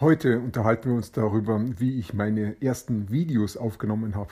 Heute unterhalten wir uns darüber, wie ich meine ersten Videos aufgenommen habe.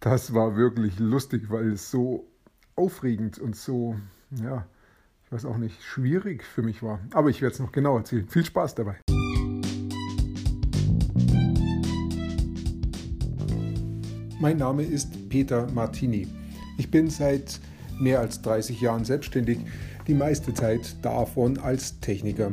Das war wirklich lustig, weil es so aufregend und so, ja, ich weiß auch nicht, schwierig für mich war. Aber ich werde es noch genau erzählen. Viel Spaß dabei. Mein Name ist Peter Martini. Ich bin seit mehr als 30 Jahren selbstständig, die meiste Zeit davon als Techniker.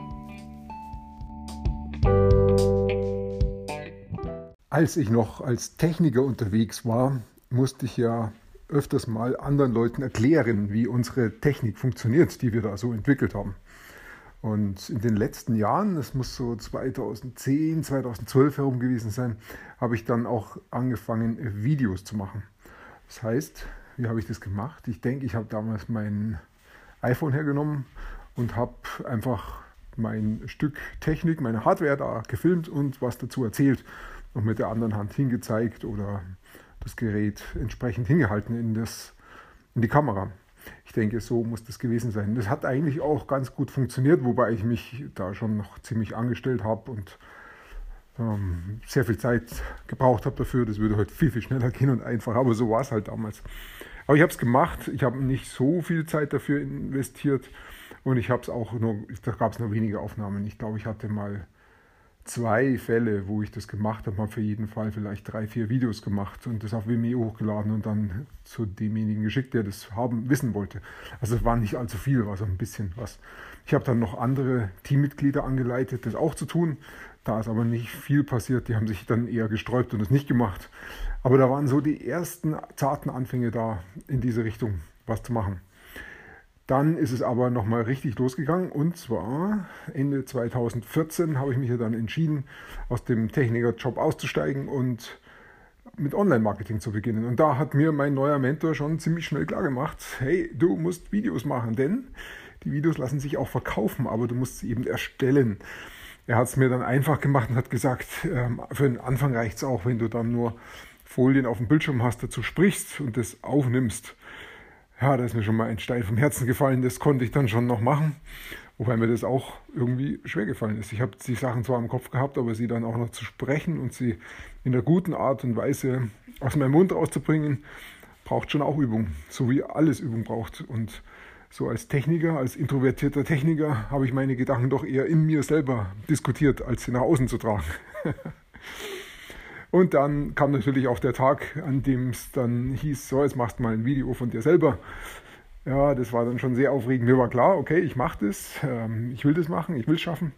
Als ich noch als Techniker unterwegs war, musste ich ja öfters mal anderen Leuten erklären, wie unsere Technik funktioniert, die wir da so entwickelt haben. Und in den letzten Jahren, das muss so 2010, 2012 herum gewesen sein, habe ich dann auch angefangen, Videos zu machen. Das heißt, wie habe ich das gemacht? Ich denke, ich habe damals mein iPhone hergenommen und habe einfach mein Stück Technik, meine Hardware da gefilmt und was dazu erzählt und mit der anderen Hand hingezeigt oder das Gerät entsprechend hingehalten in, das, in die Kamera. Ich denke, so muss das gewesen sein. Das hat eigentlich auch ganz gut funktioniert, wobei ich mich da schon noch ziemlich angestellt habe und ähm, sehr viel Zeit gebraucht habe dafür. Das würde heute viel, viel schneller gehen und einfacher, aber so war es halt damals. Aber ich habe es gemacht. Ich habe nicht so viel Zeit dafür investiert und ich habe es auch nur, da gab es nur wenige Aufnahmen. Ich glaube, ich hatte mal zwei Fälle, wo ich das gemacht habe, habe für jeden Fall vielleicht drei, vier Videos gemacht und das auf Vimeo hochgeladen und dann zu demjenigen geschickt, der das haben, wissen wollte. Also es war nicht allzu viel, war so ein bisschen was. Ich habe dann noch andere Teammitglieder angeleitet, das auch zu tun. Da ist aber nicht viel passiert, die haben sich dann eher gesträubt und es nicht gemacht. Aber da waren so die ersten zarten Anfänge da in diese Richtung, was zu machen. Dann ist es aber nochmal richtig losgegangen und zwar Ende 2014 habe ich mich ja dann entschieden, aus dem Technikerjob auszusteigen und mit Online-Marketing zu beginnen. Und da hat mir mein neuer Mentor schon ziemlich schnell klar gemacht, hey, du musst Videos machen, denn die Videos lassen sich auch verkaufen, aber du musst sie eben erstellen. Er hat es mir dann einfach gemacht und hat gesagt, ähm, für den Anfang reicht es auch, wenn du dann nur Folien auf dem Bildschirm hast, dazu sprichst und das aufnimmst. Ja, da ist mir schon mal ein Stein vom Herzen gefallen, das konnte ich dann schon noch machen, wobei mir das auch irgendwie schwer gefallen ist. Ich habe die Sachen zwar im Kopf gehabt, aber sie dann auch noch zu sprechen und sie in der guten Art und Weise aus meinem Mund rauszubringen, braucht schon auch Übung, so wie alles Übung braucht. Und so als Techniker, als introvertierter Techniker, habe ich meine Gedanken doch eher in mir selber diskutiert, als sie nach außen zu tragen. Und dann kam natürlich auch der Tag, an dem es dann hieß, so, jetzt machst du mal ein Video von dir selber. Ja, das war dann schon sehr aufregend. Mir war klar, okay, ich mache das, ähm, ich will das machen, ich will es schaffen.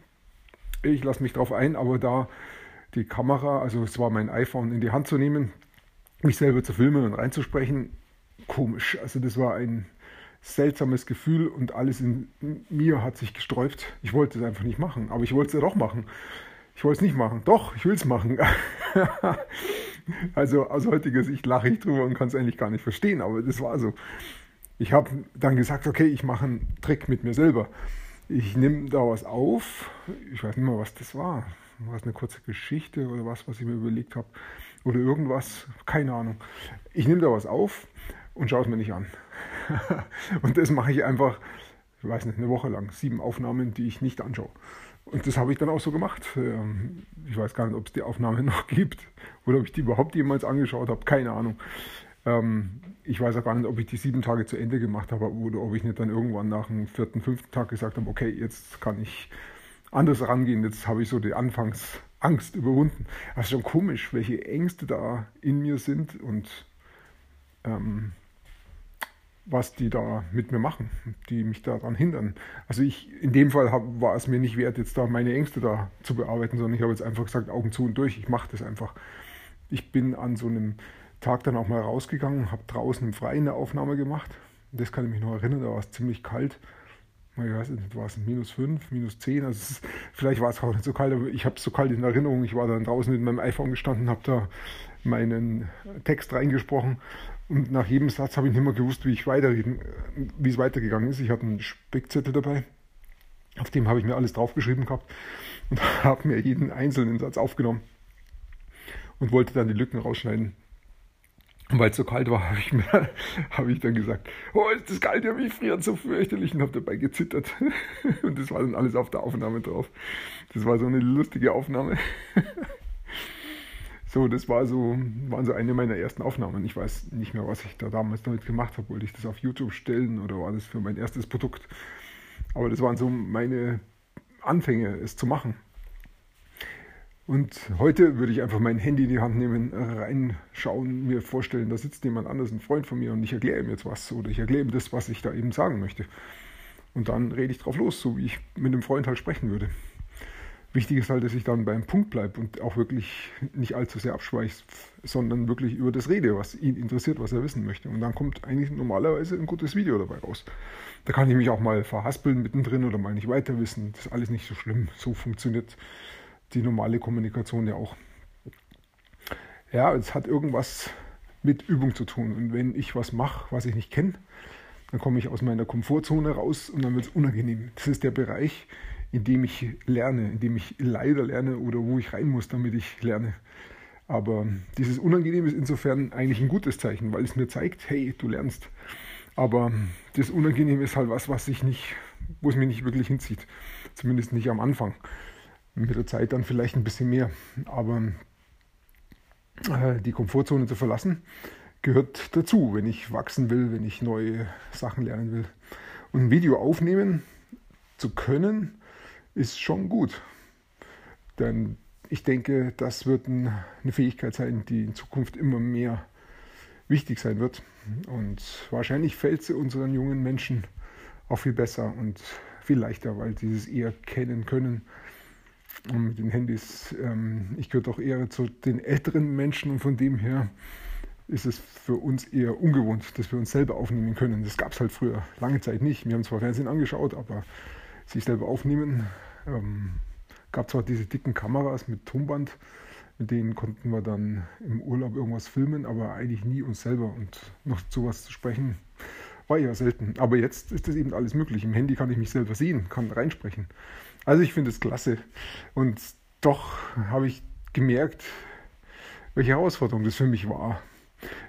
Ich lasse mich darauf ein, aber da die Kamera, also es war mein iPhone in die Hand zu nehmen, mich selber zu filmen und reinzusprechen, komisch. Also das war ein seltsames Gefühl und alles in mir hat sich gesträubt. Ich wollte es einfach nicht machen, aber ich wollte es ja doch machen. Ich wollte es nicht machen. Doch, ich will es machen. also aus heutiger Sicht lache ich drüber und kann es eigentlich gar nicht verstehen, aber das war so. Ich habe dann gesagt, okay, ich mache einen Trick mit mir selber. Ich nehme da was auf. Ich weiß nicht mehr, was das war. War es eine kurze Geschichte oder was, was ich mir überlegt habe? Oder irgendwas? Keine Ahnung. Ich nehme da was auf und schaue es mir nicht an. und das mache ich einfach, ich weiß nicht, eine Woche lang. Sieben Aufnahmen, die ich nicht anschaue. Und das habe ich dann auch so gemacht. Ähm, ich weiß gar nicht, ob es die Aufnahme noch gibt oder ob ich die überhaupt jemals angeschaut habe. Keine Ahnung. Ähm, ich weiß auch gar nicht, ob ich die sieben Tage zu Ende gemacht habe oder ob ich nicht dann irgendwann nach dem vierten, fünften Tag gesagt habe, okay, jetzt kann ich anders rangehen. Jetzt habe ich so die Anfangsangst überwunden. Das ist schon komisch, welche Ängste da in mir sind und ähm, was die da mit mir machen, die mich daran hindern. Also ich, in dem Fall hab, war es mir nicht wert, jetzt da meine Ängste da zu bearbeiten, sondern ich habe jetzt einfach gesagt, Augen zu und durch, ich mache das einfach. Ich bin an so einem Tag dann auch mal rausgegangen, habe draußen im Freien eine Aufnahme gemacht. Das kann ich mich noch erinnern, da war es ziemlich kalt. ich weiß nicht, war es minus 5, minus 10, also ist, vielleicht war es auch nicht so kalt, aber ich habe es so kalt in Erinnerung. Ich war dann draußen mit meinem iPhone gestanden, habe da meinen Text reingesprochen und nach jedem Satz habe ich nicht mehr gewusst, wie ich wie es weitergegangen ist. Ich hatte einen Spickzettel dabei, auf dem habe ich mir alles draufgeschrieben gehabt und habe mir jeden einzelnen Satz aufgenommen und wollte dann die Lücken rausschneiden. Und weil es so kalt war, habe ich, mir, ich dann gesagt, oh, ist das kalt, ja, mich friert so fürchterlich und habe dabei gezittert. Und das war dann alles auf der Aufnahme drauf. Das war so eine lustige Aufnahme. So, das war so, waren so eine meiner ersten Aufnahmen. Ich weiß nicht mehr, was ich da damals damit gemacht habe. Wollte ich das auf YouTube stellen oder war das für mein erstes Produkt? Aber das waren so meine Anfänge, es zu machen. Und heute würde ich einfach mein Handy in die Hand nehmen, reinschauen, mir vorstellen, da sitzt jemand anders, ein Freund von mir, und ich erkläre ihm jetzt was oder ich erkläre ihm das, was ich da eben sagen möchte. Und dann rede ich drauf los, so wie ich mit einem Freund halt sprechen würde. Wichtig ist halt, dass ich dann beim Punkt bleibe und auch wirklich nicht allzu sehr abschweiche, sondern wirklich über das rede, was ihn interessiert, was er wissen möchte. Und dann kommt eigentlich normalerweise ein gutes Video dabei raus. Da kann ich mich auch mal verhaspeln mittendrin oder mal nicht weiter wissen. Das ist alles nicht so schlimm. So funktioniert die normale Kommunikation ja auch. Ja, es hat irgendwas mit Übung zu tun. Und wenn ich was mache, was ich nicht kenne, dann komme ich aus meiner Komfortzone raus und dann wird es unangenehm. Das ist der Bereich, in dem ich lerne, in dem ich leider lerne oder wo ich rein muss, damit ich lerne. Aber dieses Unangenehm ist insofern eigentlich ein gutes Zeichen, weil es mir zeigt, hey, du lernst. Aber das Unangenehm ist halt was, was ich nicht, wo es mich nicht wirklich hinzieht. Zumindest nicht am Anfang mit der Zeit dann vielleicht ein bisschen mehr. Aber äh, die Komfortzone zu verlassen gehört dazu, wenn ich wachsen will, wenn ich neue Sachen lernen will. Und ein Video aufnehmen zu können, ist schon gut. Denn ich denke, das wird eine Fähigkeit sein, die in Zukunft immer mehr wichtig sein wird. Und wahrscheinlich fällt sie unseren jungen Menschen auch viel besser und viel leichter, weil sie es eher kennen können und mit den Handys. Ähm, ich gehöre doch eher zu den älteren Menschen und von dem her ist es für uns eher ungewohnt, dass wir uns selber aufnehmen können. Das gab es halt früher lange Zeit nicht. Wir haben zwar Fernsehen angeschaut, aber sich selber aufnehmen. Ähm, gab zwar diese dicken Kameras mit Tonband, mit denen konnten wir dann im Urlaub irgendwas filmen, aber eigentlich nie uns selber und noch zu was zu sprechen war ja selten. Aber jetzt ist das eben alles möglich. Im Handy kann ich mich selber sehen, kann reinsprechen. Also ich finde es klasse. Und doch habe ich gemerkt, welche Herausforderung das für mich war.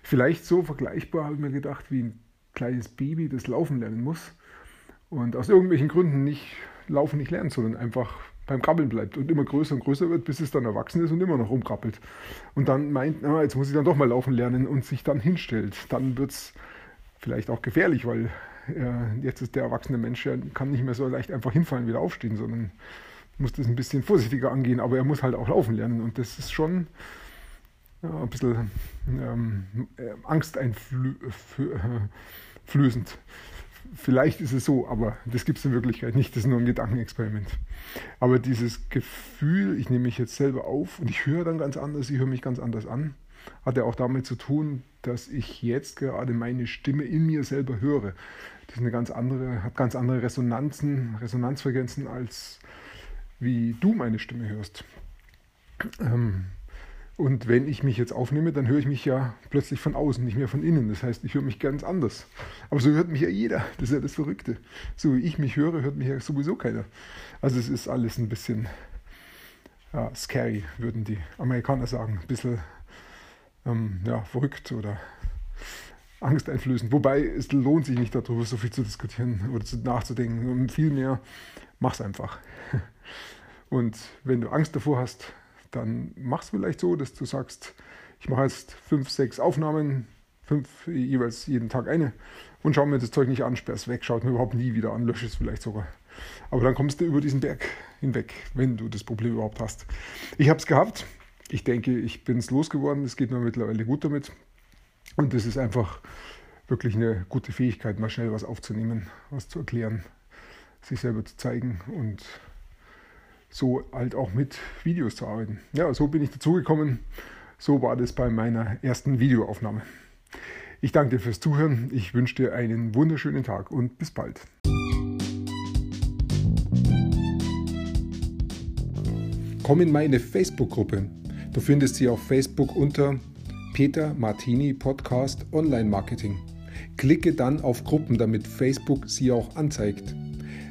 Vielleicht so vergleichbar, habe ich mir gedacht, wie ein kleines Baby, das laufen lernen muss und aus irgendwelchen Gründen nicht laufen nicht lernt, sondern einfach beim Krabbeln bleibt und immer größer und größer wird, bis es dann erwachsen ist und immer noch rumkrabbelt. Und dann meint, na, jetzt muss ich dann doch mal laufen lernen und sich dann hinstellt. Dann wird es vielleicht auch gefährlich, weil äh, jetzt ist der erwachsene Mensch, der kann nicht mehr so leicht einfach hinfallen, wieder aufstehen, sondern muss das ein bisschen vorsichtiger angehen, aber er muss halt auch laufen lernen und das ist schon ja, ein bisschen ähm, äh, angsteinflößend. Vielleicht ist es so, aber das gibt es in Wirklichkeit nicht. Das ist nur ein Gedankenexperiment. Aber dieses Gefühl, ich nehme mich jetzt selber auf und ich höre dann ganz anders, ich höre mich ganz anders an, hat ja auch damit zu tun, dass ich jetzt gerade meine Stimme in mir selber höre. Das ist eine ganz andere, hat ganz andere Resonanzen, Resonanzfrequenzen, als wie du meine Stimme hörst. Ähm, und wenn ich mich jetzt aufnehme, dann höre ich mich ja plötzlich von außen, nicht mehr von innen. Das heißt, ich höre mich ganz anders. Aber so hört mich ja jeder. Das ist ja das Verrückte. So wie ich mich höre, hört mich ja sowieso keiner. Also es ist alles ein bisschen ja, scary, würden die Amerikaner sagen. Ein bisschen ähm, ja, verrückt oder angsteinflößend. Wobei es lohnt sich nicht darüber so viel zu diskutieren oder zu, nachzudenken. Vielmehr, mach's einfach. Und wenn du Angst davor hast, dann mach's vielleicht so, dass du sagst, ich mache jetzt fünf, sechs Aufnahmen, fünf jeweils jeden Tag eine und schau mir das Zeug nicht an, sperr's weg, schaut mir überhaupt nie wieder an, lösche es vielleicht sogar. Aber dann kommst du über diesen Berg hinweg, wenn du das Problem überhaupt hast. Ich habe es gehabt, ich denke, ich bin es losgeworden. Es geht mir mittlerweile gut damit. Und es ist einfach wirklich eine gute Fähigkeit, mal schnell was aufzunehmen, was zu erklären, sich selber zu zeigen und so halt auch mit Videos zu arbeiten. Ja, so bin ich dazugekommen. So war das bei meiner ersten Videoaufnahme. Ich danke dir fürs Zuhören. Ich wünsche dir einen wunderschönen Tag und bis bald. Komm in meine Facebook-Gruppe. Du findest sie auf Facebook unter Peter Martini Podcast Online Marketing. Klicke dann auf Gruppen, damit Facebook sie auch anzeigt.